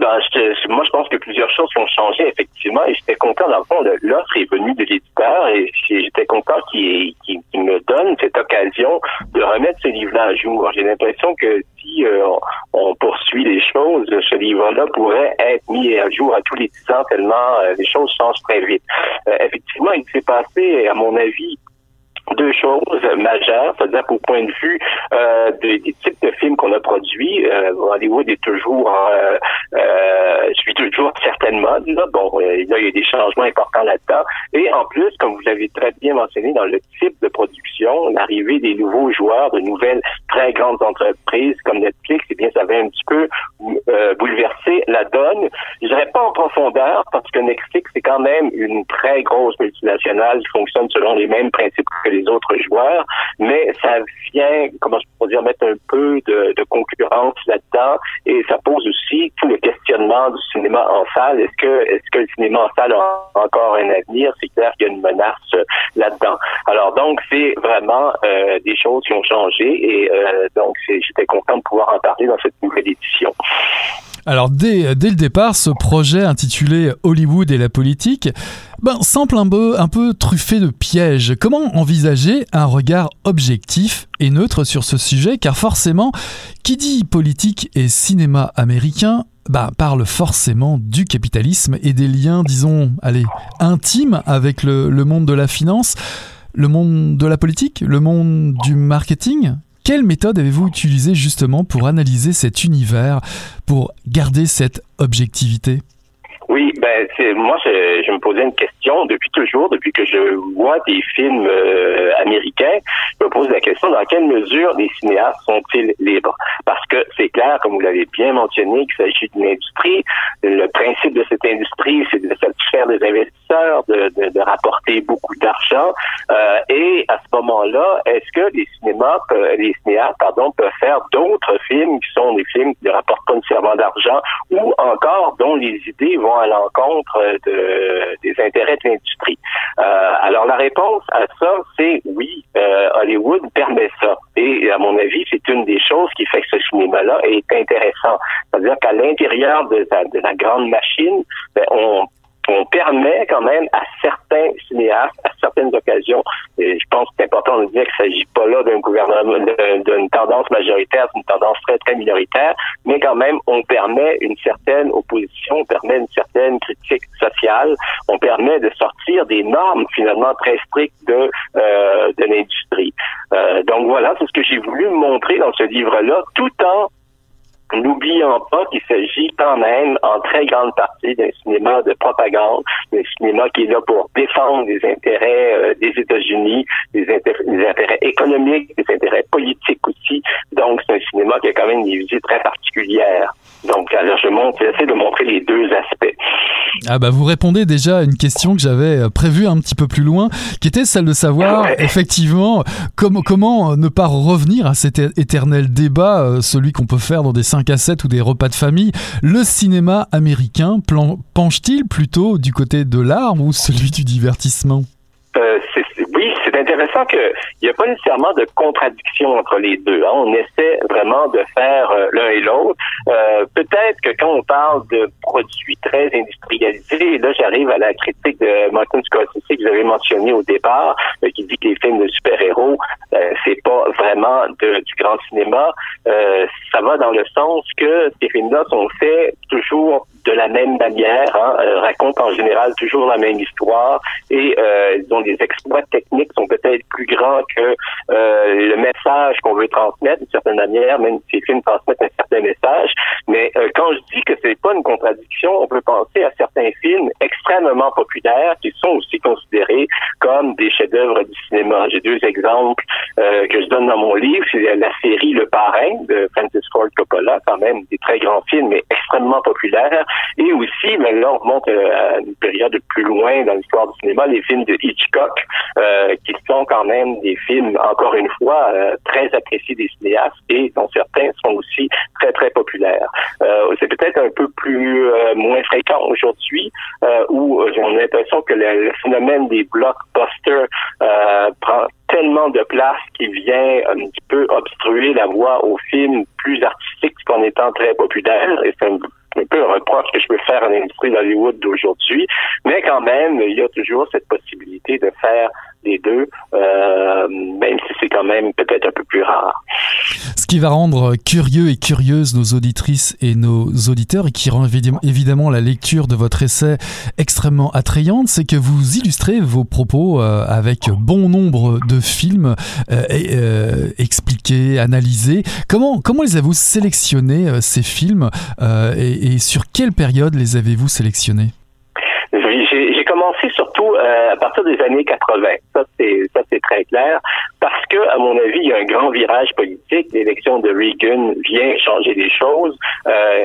Oui, ben, moi je pense que plusieurs choses ont changé effectivement et j'étais content dans le fond, l'offre est venue de l'éditeur et j'étais content qu'il me donne cette occasion de remettre ce livre-là à jour. J'ai l'impression que si euh, on poursuit les choses, ce livre-là pourrait être mis à jour à tous les dix ans tellement euh, les choses changent très vite. effectivement, il s'est passé, à mon avis, deux choses majeures, c'est-à-dire qu'au point de vue euh, des, types de films qu'on a produits, euh, Hollywood est toujours euh, euh, suit toujours certaines modes. Là. Bon, là, il y a des changements importants là-dedans. Et en plus, comme vous l'avez très bien mentionné, dans le type de production, l'arrivée des nouveaux joueurs, de nouvelles très grandes entreprises comme Netflix, eh bien, ça avait un petit peu euh, bouleversé la donne. Je dirais pas en profondeur, parce que Netflix, c'est quand même une très grosse multinationale qui fonctionne selon les mêmes principes que les autres joueurs, mais ça vient, comment je pourrais dire, mettre un peu de, concurrence là-dedans et ça pose aussi tout le questionnement du cinéma en salle. Est-ce que, est-ce que le cinéma en salle a encore un avenir? C'est clair qu'il y a une menace euh, là-dedans. Alors donc, c'est vraiment euh, des choses qui ont changé et euh, donc j'étais content de pouvoir en parler dans cette nouvelle édition. Alors dès, dès, le départ, ce projet intitulé Hollywood et la politique ben, semble un peu, un truffé de pièges. Comment envisager un regard objectif et neutre sur ce sujet? Car forcément, qui dit politique et cinéma américain bah, parle forcément du capitalisme et des liens, disons, allez, intimes avec le, le monde de la finance, le monde de la politique, le monde du marketing? Quelle méthode avez-vous utilisée justement pour analyser cet univers, pour garder cette objectivité? Ben c'est moi je, je, me posais une question depuis toujours, depuis que je vois des films euh, américains, je me pose la question dans quelle mesure les cinéastes sont-ils libres? Parce que c'est clair, comme vous l'avez bien mentionné, qu'il s'agit d'une industrie. Le principe de cette industrie, c'est de satisfaire des investisseurs, de, de, de rapporter beaucoup d'argent. Euh, et à ce moment-là, est-ce que les cinémas, les cinéastes, pardon, peuvent faire d'autres films qui sont des films qui ne rapportent pas nécessairement d'argent, ou encore dont les idées vont à l'encontre de, des intérêts de l'industrie? Euh, alors la réponse à ça, c'est oui, euh, Hollywood permet ça. Et à mon avis, c'est une des choses qui fait que ce cinéma-là est intéressant. C'est-à-dire qu'à l'intérieur de, la grande machine, ben, on on permet quand même à certains cinéastes, à certaines occasions, et je pense que c'est important de dire qu'il ne s'agit pas là d'un gouvernement, d'une tendance majoritaire, d'une tendance très, très minoritaire, mais quand même, on permet une certaine opposition, on permet une certaine critique sociale, on permet de sortir des normes finalement très strictes de, euh, de l'industrie. Euh, donc voilà, c'est ce que j'ai voulu montrer dans ce livre-là, tout en N'oublions pas qu'il s'agit quand même en très grande partie d'un cinéma de propagande, d'un cinéma qui est là pour défendre les intérêts euh, des États-Unis, des, intérêts économiques, des intérêts politiques aussi. Donc, c'est un cinéma qui a quand même une visée très particulière. Donc, alors je montre, j'essaie de montrer les deux aspects. Ah bah vous répondez déjà à une question que j'avais euh, prévue un petit peu plus loin, qui était celle de savoir effectivement comment comment ne pas revenir à cet éternel débat, euh, celui qu'on peut faire dans des 5 à 7 ou des repas de famille. Le cinéma américain penche-t-il plutôt du côté de l'art ou celui du divertissement? Intéressant qu'il n'y a pas nécessairement de contradiction entre les deux. Hein. On essaie vraiment de faire euh, l'un et l'autre. Euh, peut-être que quand on parle de produits très industrialisés, là j'arrive à la critique de Martin Scorsese que vous avez mentionné au départ, euh, qui dit que les films de super-héros, c'est pas vraiment du grand cinéma. ça va dans le sens que ces films-là sont faits toujours de la même manière, hein, racontent en général toujours la même histoire et euh, ont des exploits techniques sont peut-être plus grands que euh, le message qu'on veut transmettre d'une certaine manière, même si les films transmettent un certain message. Mais euh, quand je dis que c'est pas une contradiction, on peut penser à certains films extrêmement populaires qui sont aussi considérés comme des chefs-d'œuvre du cinéma. J'ai deux exemples euh, que je donne dans mon livre. C'est la série Le Parrain de Francis Ford Coppola, quand même des très grands films, mais extrêmement populaires. Et aussi, mais là, on remonte euh, à une période plus loin dans l'histoire du cinéma, les films de Hitchcock, euh, qui sont quand même des films, encore une fois, euh, très appréciés des cinéastes et dont certains sont aussi très, très populaires. Euh, c'est peut-être un peu plus euh, moins fréquent aujourd'hui, où j'ai l'impression que le, phénomène des blockbusters prend tellement de place qu'il vient un petit peu obstruer la voie aux films plus artistiques qu'en étant très populaires. Et c'est un peu un reproche que je peux faire à l'industrie d'Hollywood d'aujourd'hui, mais quand même, il y a toujours cette possibilité de faire les deux, euh, même si c'est quand même peut-être un peu plus rare. Ce qui va rendre curieux et curieuses nos auditrices et nos auditeurs et qui rend évidemment la lecture de votre essai extrêmement attrayante, c'est que vous illustrez vos propos euh, avec bon nombre de films euh, expliqués, analysés. Comment, comment les avez-vous sélectionnés, ces films, et, et sur quelle période les avez-vous sélectionnés? Commencé surtout euh, à partir des années 80. Ça, c'est ça, c'est très clair. Parce que, à mon avis, il y a un grand virage politique. L'élection de Reagan vient changer les choses. Euh,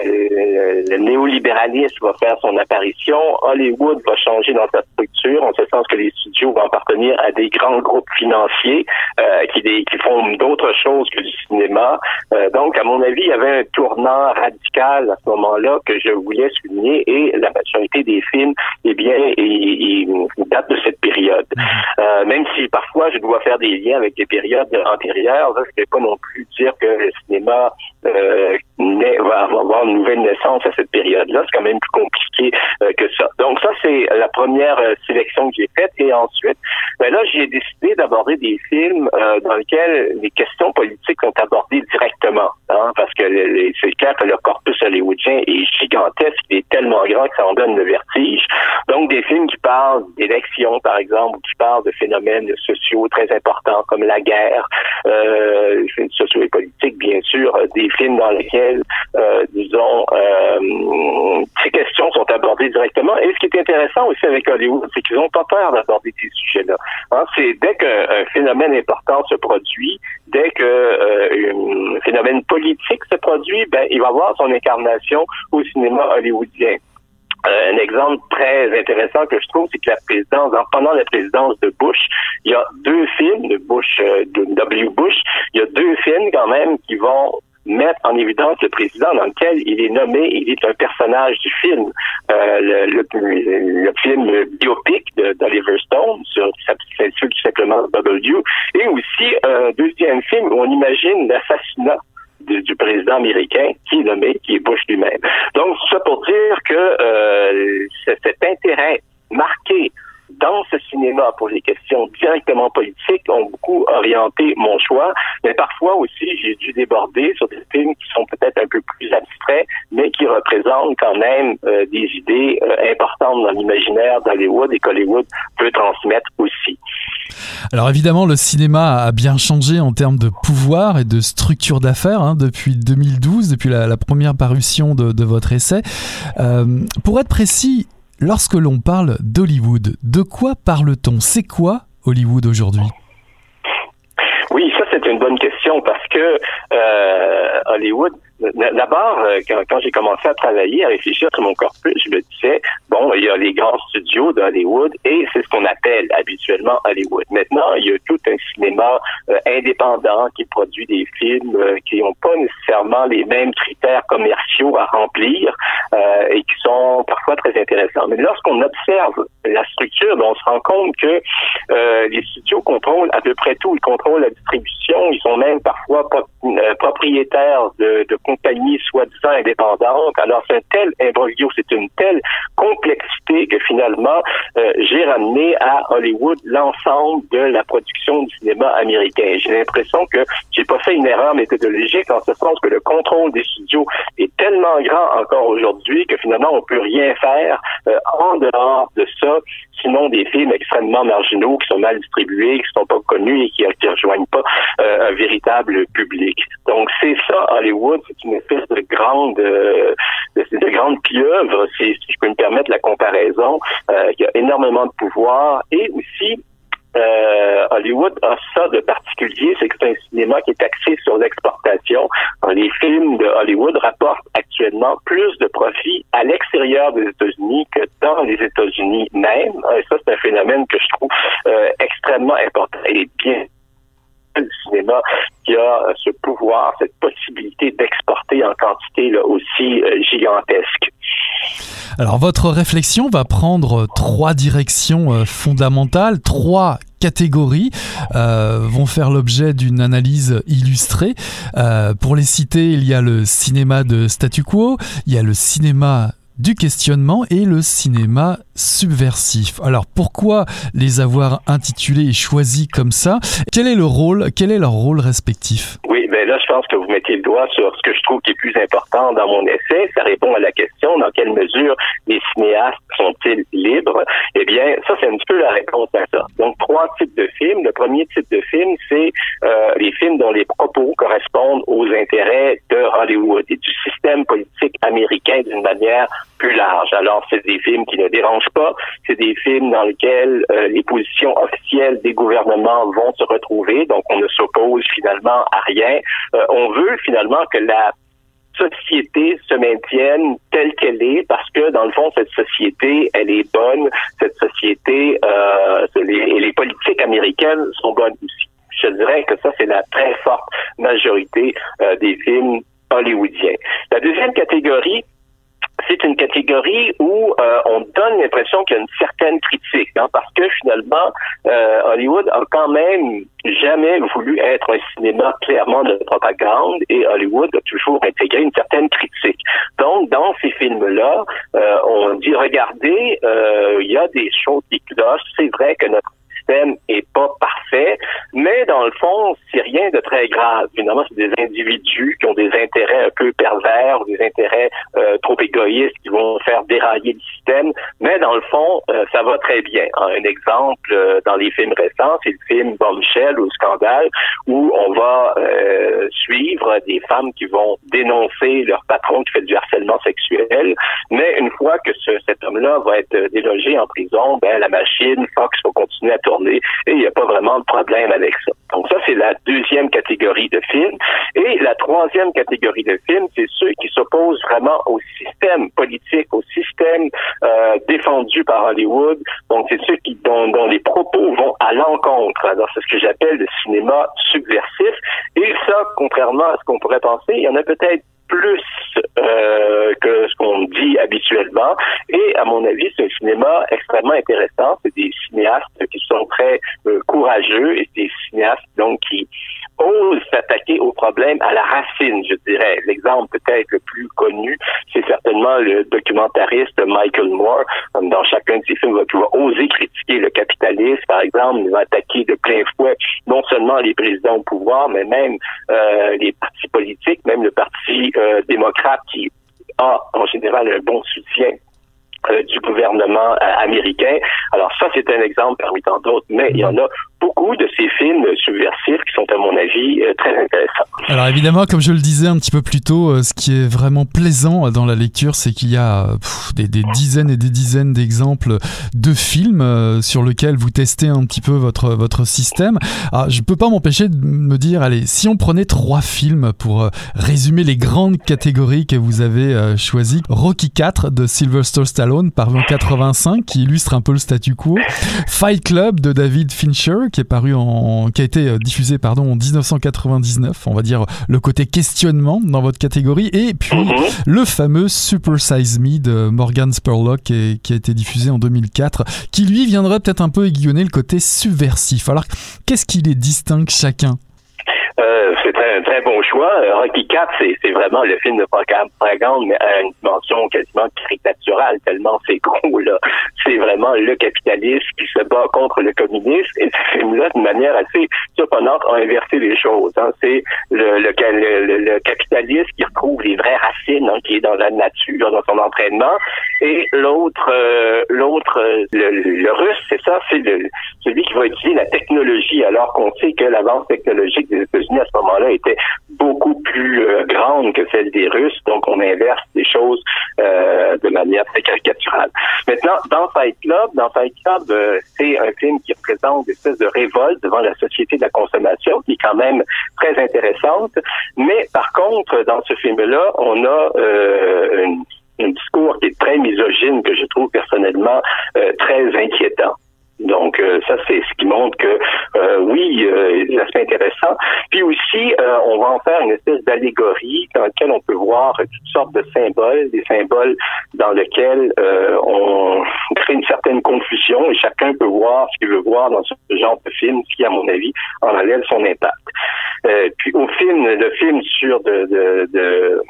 le néolibéralisme va faire son apparition. Hollywood va changer dans sa structure, en ce sens que les studios vont appartenir à des grands groupes financiers euh, qui, qui font d'autres choses que du cinéma. Euh, donc, à mon avis, il y avait un tournant radical à ce moment-là que je voulais souligner et la majorité des films eh bien, il, date de cette période. Mhm. Euh, même si parfois je dois faire des liens avec des périodes antérieures, je ne vais pas non plus dire que le cinéma euh, va avoir une nouvelle naissance à cette période-là. C'est quand même plus compliqué euh, que ça. Donc ça, c'est la première euh, sélection que j'ai faite. Et ensuite, ben là, j'ai décidé d'aborder des films euh, dans lesquels les questions politiques sont abordées directement. Hein, parce que c'est clair que le corpus hollywoodien est gigantesque, il est tellement grand que ça en donne le vertige. Donc, des films qui parlent d'élections, par exemple, ou qui parlent de phénomènes sociaux très importants comme la guerre, euh, sociaux et politiques, bien sûr, des films dans lesquels, euh, disons, euh, ces questions sont abordées directement. Et ce qui est intéressant aussi avec Hollywood, c'est qu'ils n'ont pas peur d'aborder ces sujets-là. Hein, c'est dès qu'un phénomène important se produit, dès que euh, un phénomène politique se produit, ben, il va avoir son incarnation au cinéma hollywoodien. Euh, un exemple très intéressant que je trouve, c'est que la présidence, pendant la présidence de Bush, il y a deux films de Bush, de W. Bush, il y a deux films quand même qui vont mettre en évidence le président dans lequel il est nommé, il est un personnage du film. Euh, le, le, film biopic d'Oliver Stone, sur, qui s'appelle tout simplement W, et aussi un deuxième film où on imagine l'assassinat du, président américain qui est nommé, qui est Bush lui-même. Donc, ça pour dire que euh, cet intérêt marqué dans ce cinéma pour les questions directement politiques ont beaucoup orienté mon choix, mais parfois aussi j'ai dû déborder sur des films qui sont peut-être un peu plus abstraits, mais qui représentent quand même euh, des idées euh, importantes dans l'imaginaire d'Hollywood et qu'Hollywood peut transmettre aussi. Alors évidemment, le cinéma a bien changé en termes de pouvoir et de structure d'affaires hein, depuis 2012, depuis la, première parution de, votre essai. Euh, pour être précis, lorsque l'on parle d'Hollywood, de quoi parle-t-on? C'est quoi Hollywood aujourd'hui? Oui, ça c'est une bonne question parce que euh, Hollywood, D'abord, euh, quand, j'ai commencé à travailler, à réfléchir sur mon corpus, je me disais, bon, il y a les grands studios d'Hollywood et c'est ce qu'on appelle habituellement Hollywood. Maintenant, il y a tout un cinéma euh, indépendant qui produit des films euh, qui n'ont pas nécessairement les mêmes critères commerciaux à remplir et qui sont parfois très intéressants. Mais lorsqu'on observe la structure, ben, on se rend compte que les studios contrôlent à peu près tout. Ils contrôlent la distribution, ils sont même parfois propriétaires de, de compagnie soi-disant indépendante. Alors, c'est un tel imbroglio, c'est une telle complexité que finalement, euh, j'ai ramené à Hollywood l'ensemble de la production du cinéma américain. J'ai l'impression que j'ai pas fait une erreur méthodologique en ce sens que le contrôle des studios est tellement grand encore aujourd'hui que finalement, on peut rien faire euh, en dehors de ça sinon des films extrêmement marginaux qui sont mal distribués, qui sont pas connus et qui ne rejoignent pas euh, un véritable public. Donc c'est ça Hollywood, une espèce de grande euh, de, grande pieuvre, si, je peux me permettre la comparaison, euh, qui a énormément de pouvoir et aussi euh, Hollywood a ça de particulier, c'est que c'est un cinéma qui est axé sur l'exportation. Les films de Hollywood rapportent actuellement plus de profits à l'extérieur des États-Unis que dans les États-Unis même. Et ça, c'est un phénomène que je trouve euh, extrêmement important et bien le cinéma qui a ce pouvoir, cette possibilité d'exporter en quantité là, aussi euh, gigantesque. Alors votre réflexion va prendre trois directions euh, fondamentales, trois catégories euh, vont faire l'objet d'une analyse illustrée. pour les citer, il y a le cinéma de statu quo, il y a le cinéma du questionnement et le cinéma subversifs. Alors pourquoi les avoir intitulés et choisis comme ça? Quel est le rôle Quel est leur rôle respectif? Oui, ben là je pense que vous mettez le doigt sur ce que je trouve qui est plus important dans mon essai. Ça répond à la question dans quelle mesure les cinéastes sont-ils libres? Eh bien, ça c'est un petit peu la réponse à ça. Donc trois types de films. Le premier type de film, c'est euh, les films dont les propos correspondent aux intérêts de Hollywood et du système politique américain d'une manière plus large. Alors, c'est des films qui ne dérangent pas, c'est des films dans lesquels euh, les positions officielles des gouvernements vont se retrouver, donc on ne s'oppose finalement à rien. Euh, on veut finalement que la société se maintienne telle qu'elle est parce que dans le fond cette société elle est bonne. Cette société euh, les politiques américaines sont bonnes aussi. Je dirais que ça c'est la très forte majorité euh, des films hollywoodiens. La deuxième catégorie c'est une catégorie où euh, on donne l'impression qu'il y a une certaine critique, hein, parce que finalement, euh, Hollywood a quand même jamais voulu être un cinéma clairement de propagande et Hollywood a toujours intégré une certaine critique. Donc, dans ces films-là, euh, on dit, regardez, il y a des choses qui clochent. C'est vrai que notre système est pas parfait, mais dans le fond, c'est rien de très grave. Finalement, c'est des individus qui ont des intérêts un peu pervers, des intérêts euh, trop égoïstes qui vont faire dérailler le système, mais dans le fond, euh, ça va très bien. Un exemple euh, dans les films récents, c'est le film Bombshell ou Scandale, où on va suivre des femmes qui vont dénoncer leur patron qui fait du harcèlement sexuel, mais une fois que ce, cet homme-là va être délogé en prison, ben la machine Fox va continuer à tourner et il n'y a pas vraiment de problème avec ça. Donc ça, c'est la deuxième catégorie de films. Et la troisième catégorie de films, c'est ceux qui s'opposent vraiment au système politique, au système euh, défendu par Hollywood. Donc c'est ceux qui dont, dont les propos vont à l'encontre. Alors c'est ce que j'appelle le cinéma subversif. Et ça, contrairement à ce qu'on pourrait penser, il y en a peut-être plus euh, que ce qu'on dit habituellement. Et à mon avis, c'est un cinéma extrêmement intéressant. C'est des cinéastes qui sont très euh, courageux et des cinéastes donc qui ose s'attaquer au problème à la racine, je dirais. L'exemple peut-être le plus connu, c'est certainement le documentariste Michael Moore. Dans chacun de ses films, il va oser critiquer le capitalisme, par exemple, il va attaquer de plein fouet non seulement les présidents au pouvoir, mais même euh, les partis politiques, même le parti euh, démocrate qui a en général un bon soutien euh, du gouvernement américain. Alors ça, c'est un exemple parmi tant d'autres, mais il y en a beaucoup de ces films subversifs qui sont, à mon avis, euh, très intéressants. Alors évidemment, comme je le disais un petit peu plus tôt, euh, ce qui est vraiment plaisant dans la lecture, c'est qu'il y a des, dizaines et des dizaines d'exemples de films euh, sur lesquels vous testez un petit peu votre, votre système. Alors, je peux pas m'empêcher de me dire, allez, si on prenait trois films pour résumer les grandes catégories que vous avez choisies, Rocky 4 de Sylvester Stallone, paru en 85, qui illustre un peu le statu quo, Fight Club de David Fincher, qui est paru en, qui a été euh, diffusé pardon en 1999. On va dire le côté questionnement dans votre catégorie et puis mhm. le fameux Super Size Me de Morgan Spurlock qui, qui a été diffusé en 2004, qui lui viendrait peut-être un peu aiguillonner le côté subversif. Alors qu'est-ce qui les distingue chacun? Euh, c'est un très bon choix. Euh, Rocky 4, c'est vraiment le film de propagande, mais à une dimension quasiment caricaturale, tellement c'est gros, là. C'est vraiment le capitaliste qui se bat contre le communisme. Et ce film-là, d'une manière assez surprenante, a inversé les choses. Hein. C'est le, le, le, capitaliste qui retrouve les vraies racines, hein, qui est dans la nature, dans son entraînement. Et l'autre, euh, l'autre, le, russe, c'est ça, c'est celui qui va utiliser la technologie, alors qu'on sait que l'avance technologique à ce moment-là était beaucoup plus euh, grande que celle des Russes, donc on inverse les choses euh, de manière très caricaturale. Maintenant, dans Fight Club, dans Fight Club, euh, c'est un film qui représente une espèce de révolte devant la société de la consommation, qui est quand même très intéressante. Mais par contre, dans ce film-là, on a un discours qui est très misogyne, que je trouve personnellement très inquiétant. Donc euh, ça, c'est ce qui montre que euh, oui, euh, c'est intéressant. Puis aussi, euh, on va en faire une espèce d'allégorie dans laquelle on peut voir toutes sortes de symboles, des symboles dans lesquels on crée une certaine confusion et chacun peut voir ce qu'il veut voir dans ce genre de film, qui, à mon avis, en enlève son impact. puis au film, le film sur de, de, de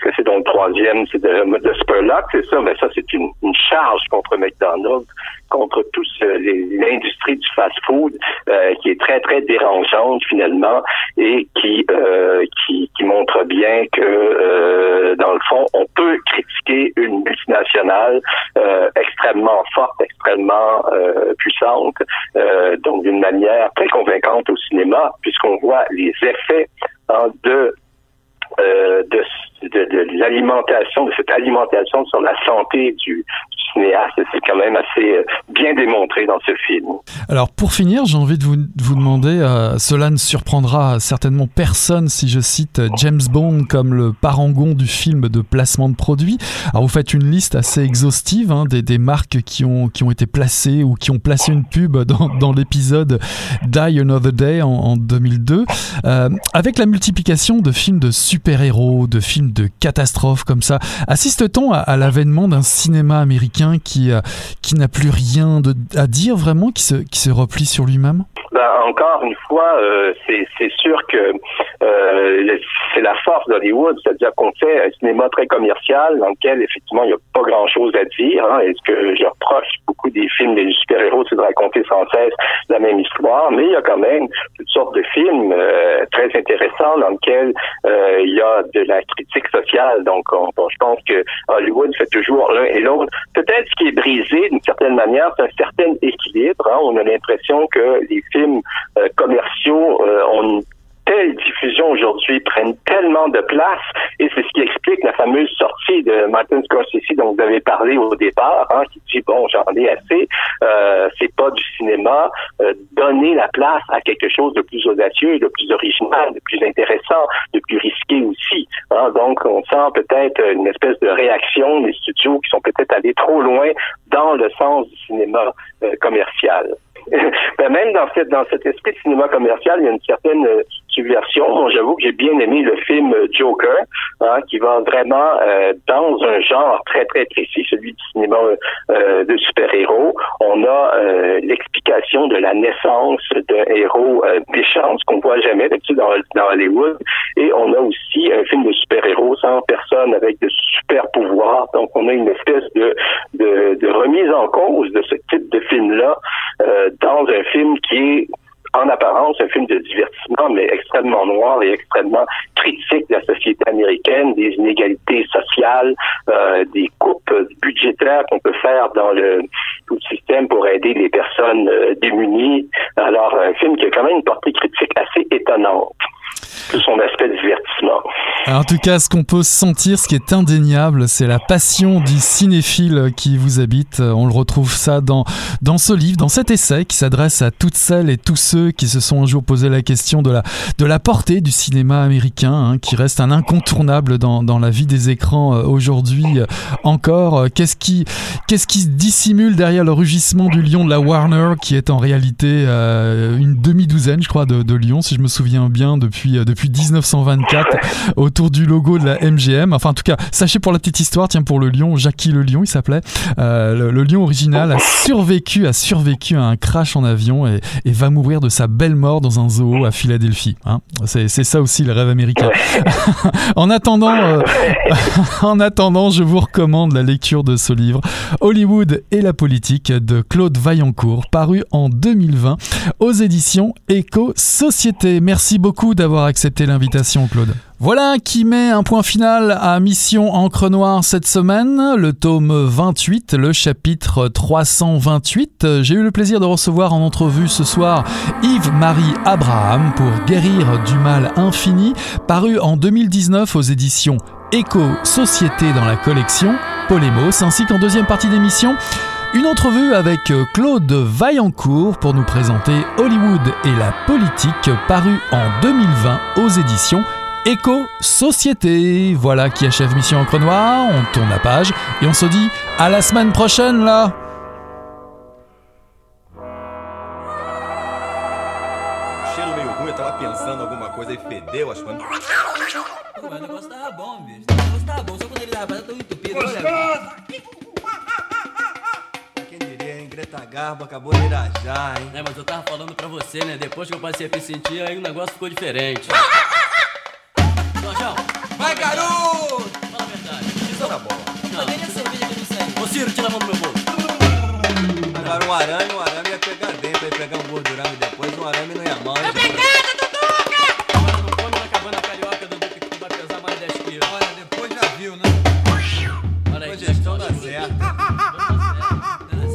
que c'est donc le troisième, c'est de, de Spurlock, c'est ça, mais ça, c'est une, une, charge contre McDonald's, contre toute l'industrie du fast-food, euh, qui est très, très dérangeante, finalement, et qui, euh, qui, qui, montre bien que, euh, dans le fond, on peut critiquer une multinationale euh, extrêmement forte, extrêmement euh, puissante, donc d'une manière très convaincante au cinéma, puisqu'on voit les effets hein, de euh, de, de, de l'alimentation, de cette alimentation sur la santé du, cinéaste. C'est quand même assez euh, bien démontré dans ce film. Alors pour finir, j'ai envie de vous, vous demander, euh, cela ne surprendra certainement personne si je cite James Bond comme le parangon du film de placement de produits. Alors vous faites une liste assez exhaustive hein, des, des, marques qui ont, qui ont été placées ou qui ont placé une pub dans, l'épisode Die Another Day en, en 2002. Euh, avec la multiplication de films de super-héros, de films de catastrophes comme ça, assiste-t-on à l'avènement d'un cinéma américain qui, euh, qui n'a plus rien à dire vraiment, qui se, replie sur lui-même? Ben, encore une fois, euh, c'est sûr que euh, c'est la force d'Hollywood, c'est-à-dire qu'on fait un cinéma très commercial dans lequel effectivement il n'y a pas grand-chose à dire. Hein, et ce que je reproche beaucoup des films des super-héros, c'est de raconter sans cesse la même histoire, mais il y a quand même toutes sortes de films euh, très intéressants dans lesquels euh, il y a de la critique sociale. Donc, on, je pense que Hollywood fait toujours l'un et l'autre. Peut-être ce qui est brisé d'une certaine manière, c'est un certain équilibre. Hein, on a l'impression que les films euh, commerciaux euh, ont telle diffusion aujourd'hui prennent tellement de place et c'est ce qui explique la fameuse sortie de Martin Scorsese dont vous avez parlé au départ, hein, qui dit bon j'en ai assez, euh, c'est pas du cinéma, euh, donner la place à quelque chose de plus audacieux, de plus original, de plus intéressant, de plus risqué aussi. Hein. donc on sent peut-être une espèce de réaction des studios qui sont peut-être allés trop loin dans le sens du cinéma commercial. ben même dans, cette, dans cet esprit de cinéma commercial, il y a une certaine euh, J'avoue que j'ai bien aimé le film Joker, hein, qui va vraiment euh, dans un genre très, très précis, celui du cinéma euh, de super-héros. On a l'explication de la naissance d'un héros méchant, ce qu'on voit jamais d'habitude dans, dans Hollywood. Et on a aussi un film de super-héros sans personne avec de super pouvoirs. Donc, on a une espèce de, de, de remise en cause de ce type de film-là dans un film qui est en apparence un film de divertissement, mais extrêmement noir et extrêmement critique de la société américaine, des inégalités sociales, euh, des coupes budgétaires qu'on peut faire dans le tout le système pour aider les personnes euh, démunies. Alors, un film qui a quand même une portée critique assez étonnante son aspect divertissement. en tout cas, ce qu'on peut sentir, ce qui est indéniable, c'est la passion du cinéphile qui vous habite. On le retrouve ça dans, dans ce livre, dans cet essai qui s'adresse à toutes celles et tous ceux qui se sont un jour posé la question de la, de la portée du cinéma américain, hein, qui reste un incontournable dans, dans la vie des écrans euh, aujourd'hui euh, encore. Qu'est-ce qui, qu'est-ce qui se dissimule derrière le rugissement du lion de la Warner, qui est en réalité euh, une demi-douzaine, je crois, de lions, si je me souviens bien, depuis, depuis depuis 1924 autour du logo de la MGM. Enfin, en tout cas, sachez pour la petite histoire, tiens, pour le lion, Jackie le lion, il s'appelait. Euh, le, lion original a survécu, a survécu à un crash en avion et, va mourir de sa belle mort dans un zoo à Philadelphie. Hein. C'est ça aussi le rêve américain. en attendant, euh, en attendant, je vous recommande la lecture de ce livre, Hollywood et la politique de Claude Vaillancourt, paru en 2020 aux éditions Eco Société. Merci beaucoup d'avoir accepté l'invitation, Claude. Voilà qui met un point final à Mission Encre Noire cette semaine, le tome 28, le chapitre 328. J'ai eu le plaisir de recevoir en entrevue ce soir Yves-Marie Abraham pour Guérir du mal infini, paru en 2019 aux éditions Éco-Société dans la collection Polémos, ainsi qu'en deuxième partie d'émission, une entrevue avec euh, Claude Vaillancourt pour nous présenter Hollywood et la politique paru en 2020 aux éditions Éco-Société. Voilà qui achève Mission Encre Noire, on tourne la page et on se dit à la semaine prochaine là garbo acabou de irajar, hein? É, mas eu tava falando pra você, né? Depois que eu passei a me sentir, aí o negócio ficou diferente. Ah, ah, ah, Jorjão! Vai, garoto! Fala a verdade. Isso é tá bom. Não. Cadê a cerveja que não serve? Ô, Ciro, tira a mão do meu bolso. Agora um arame, um arame ia pegar dentro, ia pegar um gordurame depois, um arame não ia mais. Eu peguei!